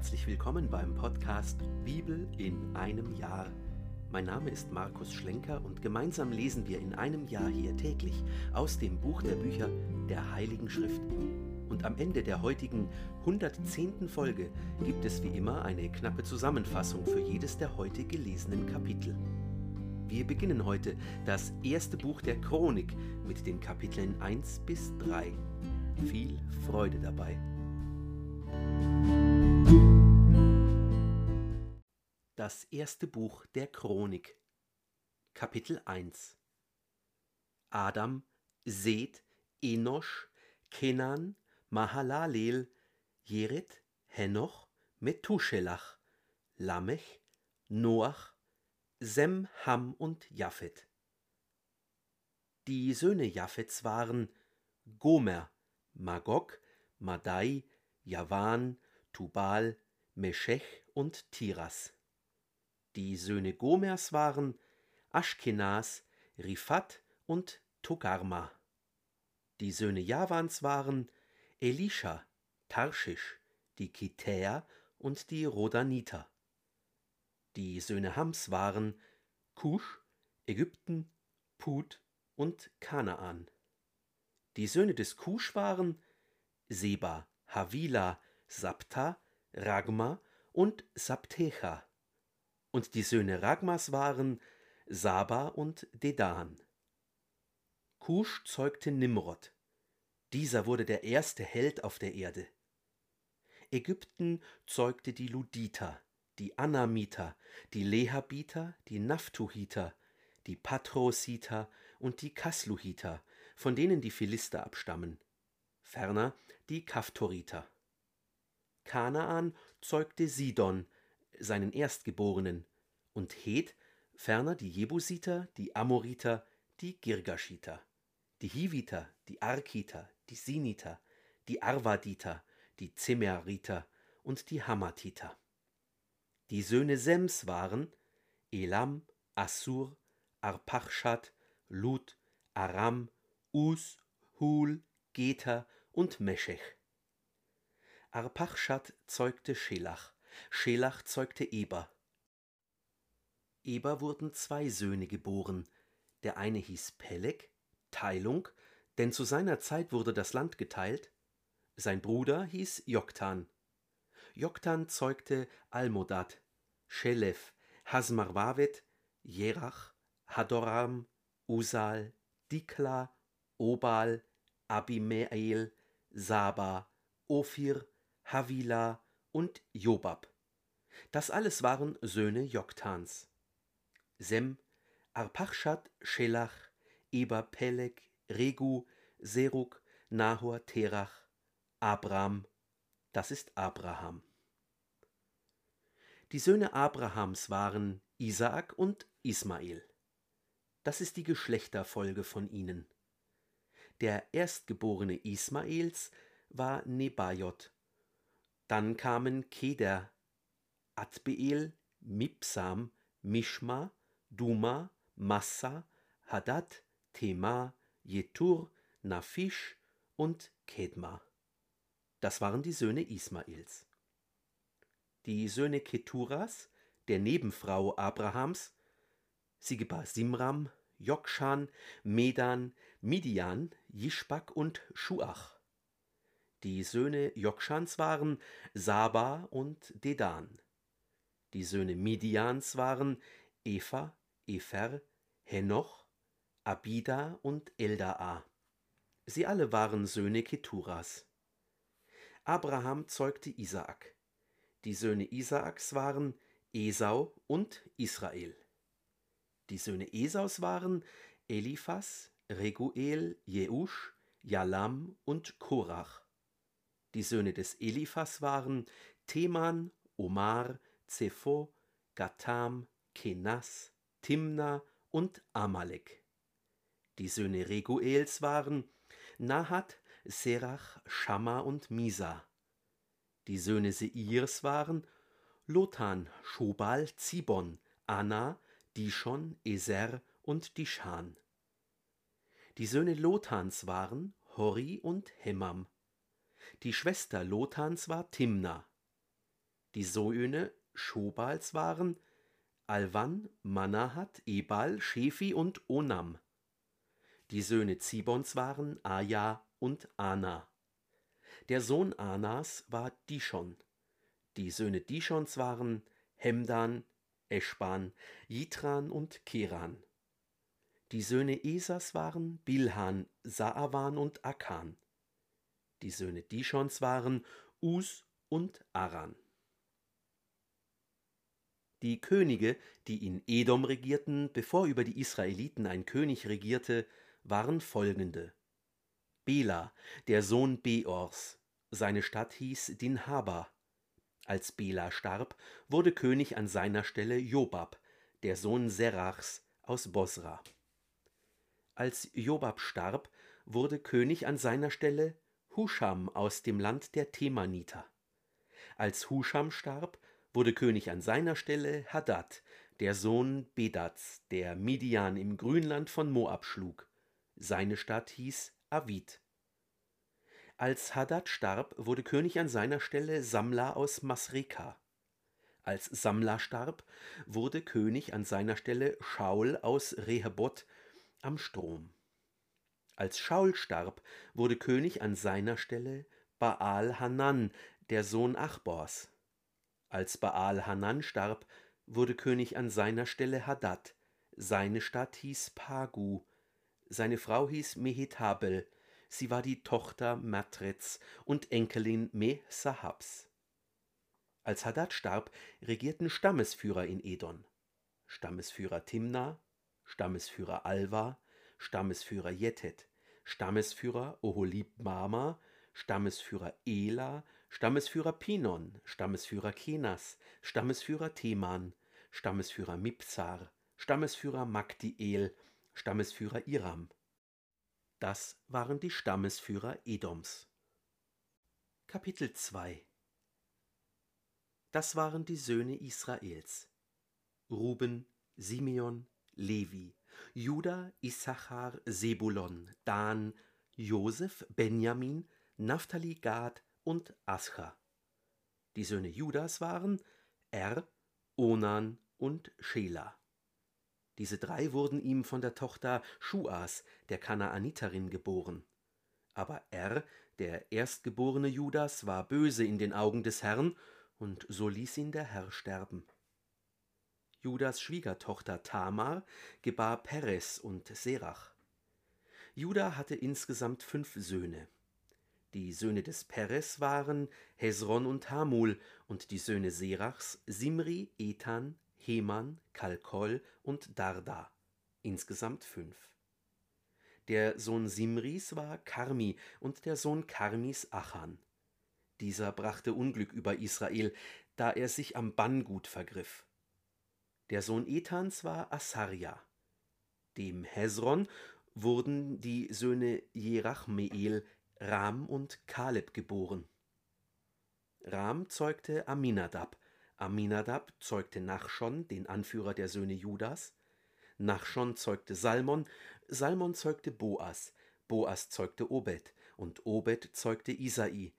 herzlich willkommen beim Podcast Bibel in einem Jahr. Mein Name ist Markus Schlenker und gemeinsam lesen wir in einem Jahr hier täglich aus dem Buch der Bücher der Heiligen Schrift. Und am Ende der heutigen 110. Folge gibt es wie immer eine knappe Zusammenfassung für jedes der heute gelesenen Kapitel. Wir beginnen heute das erste Buch der Chronik mit den Kapiteln 1 bis 3. Viel Freude dabei. Das erste Buch der Chronik Kapitel 1 Adam, Seth, Enosch, Kenan, Mahalalel, Jered, Henoch, Methuselach, Lamech, Noach, Sem, Ham und Japhet. Die Söhne Japhets waren Gomer, Magog, Madai, Javan, Tubal, Meschech und Tiras. Die Söhne Gomers waren Aschkenas, Rifat und Togarma. Die Söhne Javans waren Elisha, Tarschisch, die Kitäer und die Rodaniter. Die Söhne Hams waren Kusch, Ägypten, Put und Kanaan. Die Söhne des Kusch waren Seba, Havila, Sabta, Ragma und Sabtecha. Und die Söhne Ragmas waren Saba und Dedan. Kusch zeugte Nimrod. Dieser wurde der erste Held auf der Erde. Ägypten zeugte die Luditer, die Anamiter, die Lehabiter, die Naphtuhiter, die Patrositer und die Kasluhiter, von denen die Philister abstammen. Ferner die Kaftoriter. Kanaan zeugte Sidon, seinen Erstgeborenen, und Het, ferner die Jebusiter, die Amoriter, die Girgashiter, die Hiviter, die Arkiter, die Siniter, die Arvaditer, die Zemeriter und die Hamatiter. Die Söhne Sems waren Elam, Assur, Arpachschad, Lut, Aram, Us, Hul, Geter und Meschech. Arpachschad zeugte Schelach, Schelach zeugte Eber. Eber wurden zwei Söhne geboren, der eine hieß Peleg, Teilung, denn zu seiner Zeit wurde das Land geteilt, sein Bruder hieß Joktan. Joktan zeugte Almodad, Schelef, Hasmarwavet, Jerach, Hadoram, Usal, Dikla, Obal, Abimael, Saba, Ophir, Havila und Jobab. Das alles waren Söhne Joktans. Sem, Arpachschad, Schelach, Eber, Peleg, Regu, Seruk, Nahor, Terach, Abram, das ist Abraham. Die Söhne Abrahams waren Isaak und Ismael. Das ist die Geschlechterfolge von ihnen. Der Erstgeborene Ismaels war Nebajot. Dann kamen Keder, Adbeel, Mipsam, Mishma, Duma, Massa, Hadad, Tema, Jetur, Nafisch und Kedma. Das waren die Söhne Ismaels. Die Söhne Keturas, der Nebenfrau Abrahams, sie gebar Simram, Jokshan, Medan, Midian, Jischbak und Schuach. Die Söhne Jokshans waren Saba und Dedan. Die Söhne Midians waren Eva, Efer, Henoch, Abida und Eldaa. Sie alle waren Söhne Keturas. Abraham zeugte Isaak. Die Söhne Isaaks waren Esau und Israel. Die Söhne Esaus waren Eliphas, Reguel, Jeusch, Jalam und Korach. Die Söhne des Eliphas waren Teman, Omar, Zepho, Gatam, Kenas, Timna und Amalek. Die Söhne Reguels waren Nahat, Serach, Schamma und Misa. Die Söhne Seirs waren Lotan, Schobal, Zibon, Anna, Dishon, Eser und Dishan. Die Söhne Lotans waren Hori und Hemam. Die Schwester Lotans war Timna. Die Söhne Schobals waren Alvan, Manahat, Ebal, Shefi und Onam. Die Söhne Zibons waren Aja und Ana. Der Sohn Anas war Dishon. Die Söhne Dishons waren Hemdan, Eschban, Jitran und Keran. Die Söhne Esas waren Bilhan, Saavan und Akan. Die Söhne Dishons waren Us und Aran. Die Könige, die in Edom regierten, bevor über die Israeliten ein König regierte, waren folgende: Bela, der Sohn Beors, seine Stadt hieß Dinhaba. Als Bela starb, wurde König an seiner Stelle Jobab, der Sohn Serachs aus Bosra. Als Jobab starb, wurde König an seiner Stelle Husham aus dem Land der Themaniter. Als Husham starb, wurde König an seiner Stelle Hadad, der Sohn Bedats, der Midian im Grünland von Moab schlug. Seine Stadt hieß Avid. Als Hadad starb, wurde König an seiner Stelle Samla aus Masreka. Als Samla starb, wurde König an seiner Stelle Schaul aus Rehoboth am Strom. Als Schaul starb, wurde König an seiner Stelle Baal Hanan, der Sohn Achbors. Als Baal Hanan starb, wurde König an seiner Stelle Hadad. Seine Stadt hieß Pagu. Seine Frau hieß Mehetabel. Sie war die Tochter Matrets und Enkelin Me-Sahabs. Als Hadad starb, regierten Stammesführer in Edon. Stammesführer Timna, Stammesführer Alva, Stammesführer Jetet, Stammesführer Oholib Mama, Stammesführer Ela, Stammesführer Pinon, Stammesführer Kenas, Stammesführer Teman, Stammesführer Mipsar, Stammesführer Magdiel, Stammesführer Iram. Das waren die Stammesführer Edoms. Kapitel 2 Das waren die Söhne Israels. Ruben, Simeon, Levi, Juda, Issachar, Sebulon, Dan, Josef, Benjamin, Naphtali, Gad und Ascha. Die Söhne Judas waren Er, Onan und Schela. Diese drei wurden ihm von der Tochter Schuas, der Kanaaniterin, geboren. Aber Er, der erstgeborene Judas, war böse in den Augen des Herrn, und so ließ ihn der Herr sterben. Judas Schwiegertochter Tamar gebar Peres und Serach. Juda hatte insgesamt fünf Söhne. Die Söhne des Peres waren Hesron und Hamul und die Söhne Serachs Simri, Ethan, Heman, Kalkol und Darda, insgesamt fünf. Der Sohn Simris war Karmi und der Sohn Karmis Achan. Dieser brachte Unglück über Israel, da er sich am Banngut vergriff. Der Sohn Ethans war Asarja. Dem Hezron wurden die Söhne Jerachmeel, Ram und Kaleb geboren. Ram zeugte Aminadab, Aminadab zeugte Nachschon, den Anführer der Söhne Judas, Nachschon zeugte Salmon, Salmon zeugte Boas, Boas zeugte Obed. Und Obed zeugte Isai.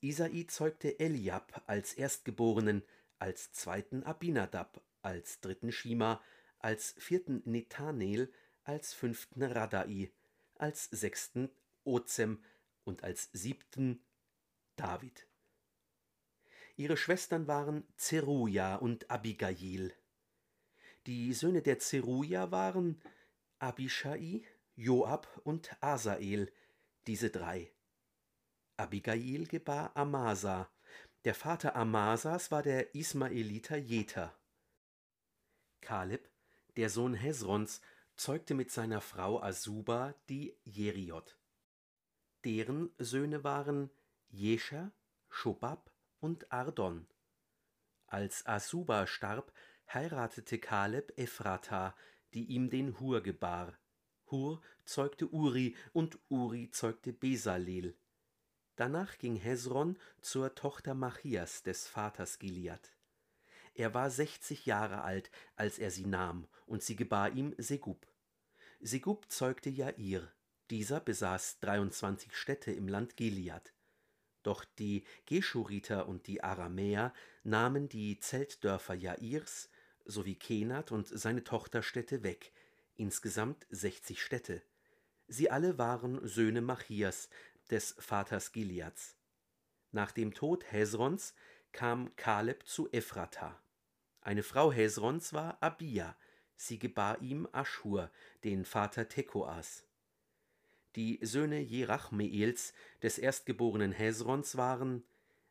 Isai zeugte Eliab als Erstgeborenen, als zweiten Abinadab, als dritten Shima, als vierten Nethanel, als fünften Radai, als sechsten Ozem und als siebten David. Ihre Schwestern waren Zeruja und Abigail. Die Söhne der Zeruja waren Abishai, Joab und Asael, diese drei. Abigail gebar Amasa. Der Vater Amasas war der Ismaeliter Jeter. Kaleb, der Sohn Hesrons, zeugte mit seiner Frau Asuba die Jeriot. Deren Söhne waren Jescher, Schobab und Ardon. Als Asuba starb, heiratete Kaleb Ephrata, die ihm den Hur gebar. Hur zeugte Uri und Uri zeugte Besalel. Danach ging Hesron zur Tochter Machias des Vaters Gilead. Er war sechzig Jahre alt, als er sie nahm, und sie gebar ihm Segub. Segub zeugte Jair. Dieser besaß dreiundzwanzig Städte im Land Gilead. Doch die Geschuriter und die Aramäer nahmen die Zeltdörfer Jairs sowie Kenat und seine Tochterstädte weg, insgesamt 60 Städte. Sie alle waren Söhne Machias, des Vaters Gileads. Nach dem Tod Hesrons kam Kaleb zu Ephrata. Eine Frau Hesrons war Abia, sie gebar ihm Aschur, den Vater Tekoas. Die Söhne Jerachmeels des erstgeborenen Hesrons waren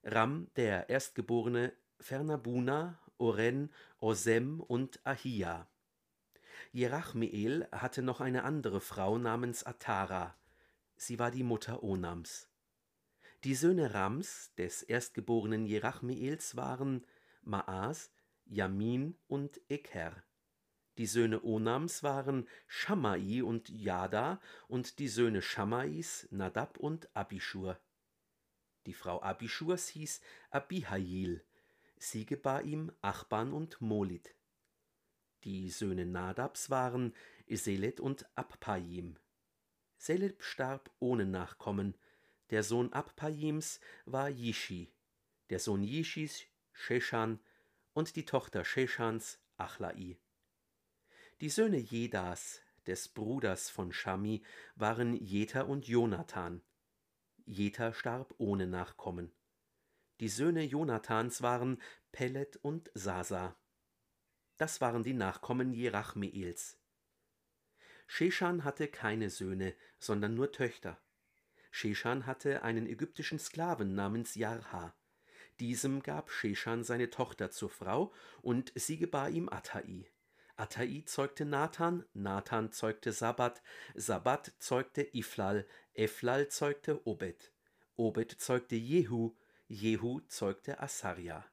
Ram, der erstgeborene Fernabuna, Oren, Osem und Ahia. Jerachmeel hatte noch eine andere Frau namens Atara. Sie war die Mutter Onams. Die Söhne Rams, des erstgeborenen Jerachmeels, waren Maas, Jamin und Eker. Die Söhne Onams waren Shammai und Jada und die Söhne Shammais Nadab und Abishur. Die Frau Abishurs hieß Abihail. Sie gebar ihm Achban und Molit. Die Söhne Nadabs waren Selet und Abpaim. Seleb starb ohne Nachkommen. Der Sohn Abpaims war Jishi, der Sohn Jishis Sheshan und die Tochter Sheshans Achlai. Die Söhne Jedas, des Bruders von Shami, waren Jeta und Jonathan. Jeta starb ohne Nachkommen. Die Söhne Jonathans waren Pellet und Sasa. Das waren die Nachkommen Jerachmeels. Sheshan hatte keine Söhne, sondern nur Töchter. Sheshan hatte einen ägyptischen Sklaven namens Jarha. Diesem gab Sheshan seine Tochter zur Frau, und sie gebar ihm Attai. Attai zeugte Nathan, Nathan zeugte Sabbat, Sabbat zeugte Iflal, Eflal zeugte Obed, Obed zeugte Jehu, Jehu zeugte Asaria,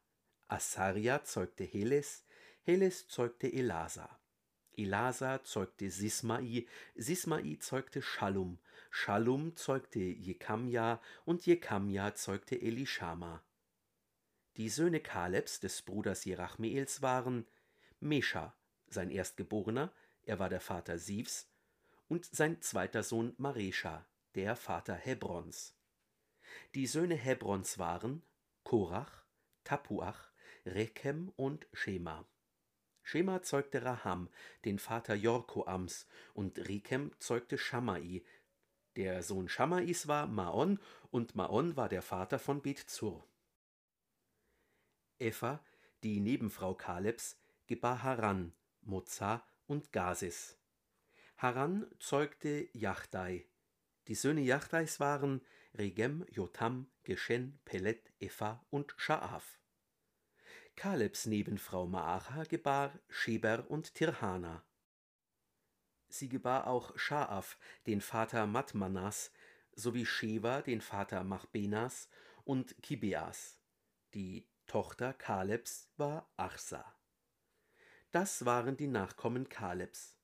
Asaria zeugte Heles, Heles zeugte Elasa. Elasa zeugte Sismai, Sismai zeugte Schallum, Schallum zeugte Jekamja und Jekamja zeugte Elishama. Die Söhne Kalebs des Bruders Jerachmeels waren Mesha, sein Erstgeborener, er war der Vater Sivs, und sein zweiter Sohn Maresha, der Vater Hebrons. Die Söhne Hebrons waren Korach, Tapuach, Rekem und Shema. Shema zeugte Raham, den Vater Jorkoams, und Rekem zeugte Shammai. Der Sohn Shammais war Maon, und Maon war der Vater von Bethzur. Epha, die Nebenfrau Kalebs, gebar Haran, Moza und Gases. Haran zeugte Jachdai. Die Söhne Jachdais waren Regem, Jotam, Geshen, Pelet, Epha und Schaaf. Kalebs Nebenfrau Maacha gebar Sheber und Tirhana. Sie gebar auch Schaaf, den Vater Matmanas, sowie Sheva, den Vater Machbenas und Kibeas. Die Tochter Kalebs war Achsa. Das waren die Nachkommen Kalebs.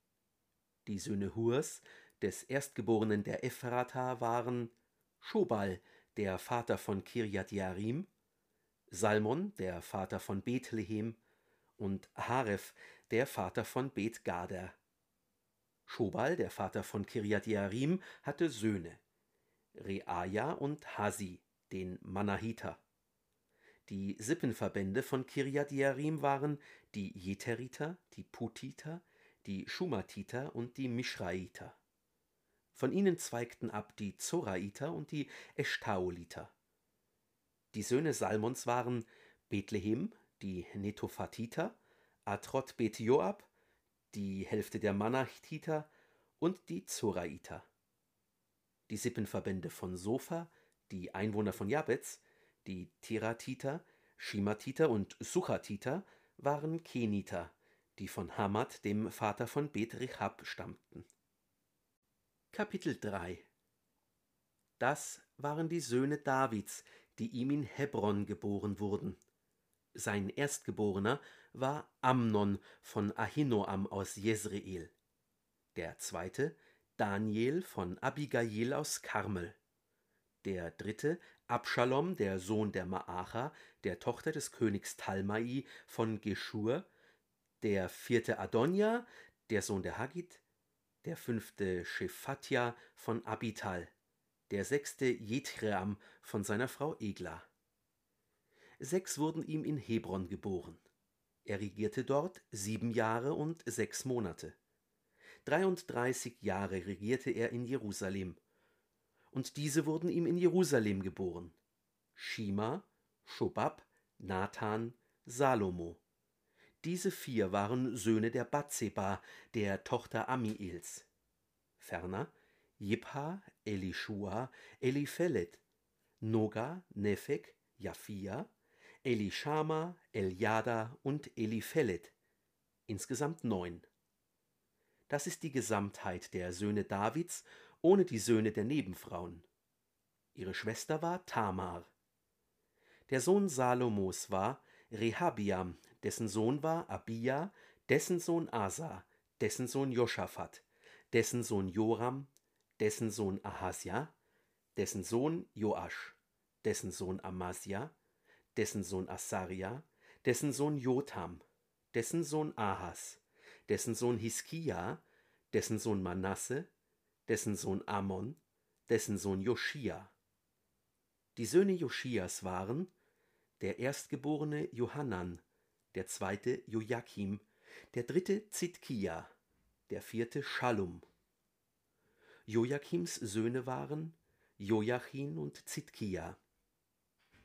Die Söhne Hurs, des Erstgeborenen der Ephrata, waren Schobal, der Vater von Kirjat Jarim, Salmon, der Vater von Bethlehem, und Haref, der Vater von Bet Gader. Schobal, der Vater von Kirjat Jarim, hatte Söhne, Reaja und Hasi, den Manahiter. Die Sippenverbände von Kirjat Jarim waren die Jeteriter, die Putiter, die Schumatiter und die Mischraiter. Von ihnen zweigten ab die Zoraiter und die Eshtaoliter. Die Söhne Salmons waren Bethlehem, die Netophatiter, Atrot Bet Joab, die Hälfte der Manachiter und die Zoraiter. Die Sippenverbände von Sofa, die Einwohner von Jabez, die Tiratiter, Shimatiter und Suchatiter waren Keniter, die von Hamad, dem Vater von Bet Rechab, stammten. Kapitel 3 Das waren die Söhne Davids, die ihm in Hebron geboren wurden. Sein Erstgeborener war Amnon von Ahinoam aus Jezreel. Der zweite Daniel von Abigail aus Karmel. Der dritte Abschalom, der Sohn der Maacha, der Tochter des Königs Talmai von Geschur. Der vierte Adonja, der Sohn der Haggit. Der fünfte Shephatja von Abital der sechste Jethream von seiner Frau Egla. Sechs wurden ihm in Hebron geboren. Er regierte dort sieben Jahre und sechs Monate. 33 Jahre regierte er in Jerusalem. Und diese wurden ihm in Jerusalem geboren. Shima, Schobab, Nathan, Salomo. Diese vier waren Söhne der Batseba, der Tochter Amiels. Ferner Jipha, Elishua, Eliphelet, Noga, Nephek, Japhia, Elishama, Eliada und Eliphelet. Insgesamt neun. Das ist die Gesamtheit der Söhne Davids ohne die Söhne der Nebenfrauen. Ihre Schwester war Tamar. Der Sohn Salomos war Rehabiam, dessen Sohn war Abia, dessen Sohn Asa, dessen Sohn Joschafat, dessen Sohn Joram, dessen Sohn Ahasja, dessen Sohn Joasch, dessen Sohn Amasja, dessen Sohn Asaria, dessen Sohn Jotham, dessen Sohn Ahas, dessen Sohn Hiskia, dessen Sohn Manasse, dessen Sohn Ammon, dessen Sohn Joschia. Die Söhne Joschias waren der erstgeborene Johannan, der zweite Joachim, der dritte Zitkia, der vierte Schallum. Joachims Söhne waren Joachim und Zitkia.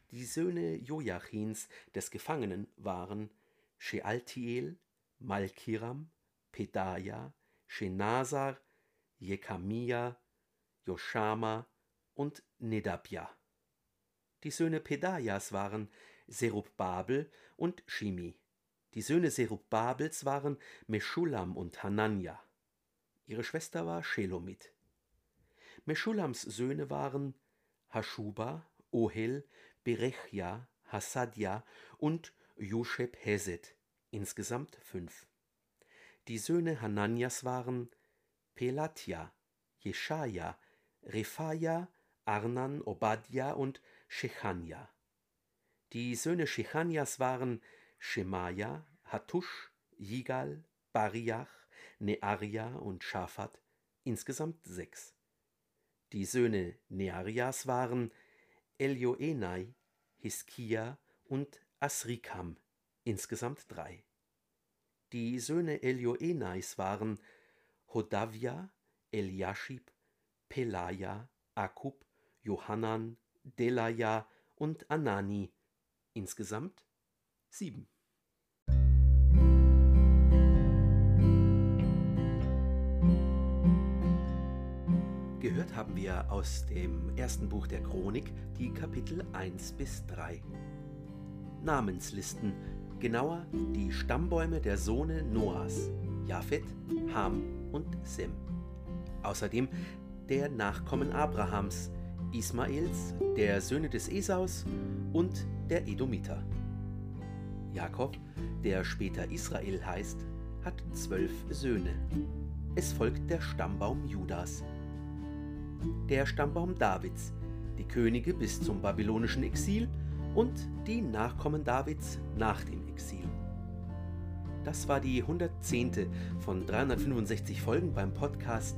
Die Söhne Joachins des Gefangenen waren Shealtiel, Malkiram, Pedaja, Shenasar, Jekamia, Joschama und Nedabja. Die Söhne Pedajas waren Serubbabel und Shimi. Die Söhne Serubbabels waren Meschulam und Hanania. Ihre Schwester war Shelomit. Meschulams Söhne waren Haschuba, Ohel, Berechja, Hasadja und Jusheb Hesed, insgesamt fünf. Die Söhne Hananias waren Pelatja, Jeschaja, Rephaja, Arnan, Obadja und Shechania. Die Söhne Shechanias waren Shemaja, Hattusch, Jigal, Bariach, Nearia und Schafat, insgesamt sechs. Die Söhne Nearias waren Elioenai, Hiskia und Asrikam, insgesamt drei. Die Söhne Elioenais waren Hodavia, Eliashib, Pelaja, Akub, Johannan, Delaja und Anani, insgesamt sieben. Gehört haben wir aus dem ersten Buch der Chronik die Kapitel 1 bis 3. Namenslisten, genauer die Stammbäume der Sohne Noahs, Japhet, Ham und Sem. Außerdem der Nachkommen Abrahams, Ismaels, der Söhne des Esaus und der Edomiter. Jakob, der später Israel heißt, hat zwölf Söhne. Es folgt der Stammbaum Judas. Der Stammbaum Davids, die Könige bis zum babylonischen Exil und die Nachkommen Davids nach dem Exil. Das war die 110. von 365 Folgen beim Podcast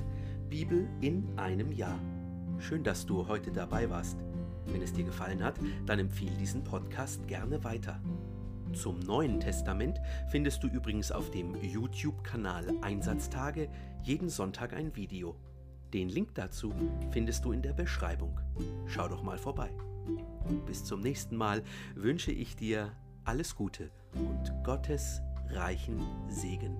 Bibel in einem Jahr. Schön, dass du heute dabei warst. Wenn es dir gefallen hat, dann empfehle diesen Podcast gerne weiter. Zum Neuen Testament findest du übrigens auf dem YouTube-Kanal Einsatztage jeden Sonntag ein Video. Den Link dazu findest du in der Beschreibung. Schau doch mal vorbei. Bis zum nächsten Mal wünsche ich dir alles Gute und Gottes reichen Segen.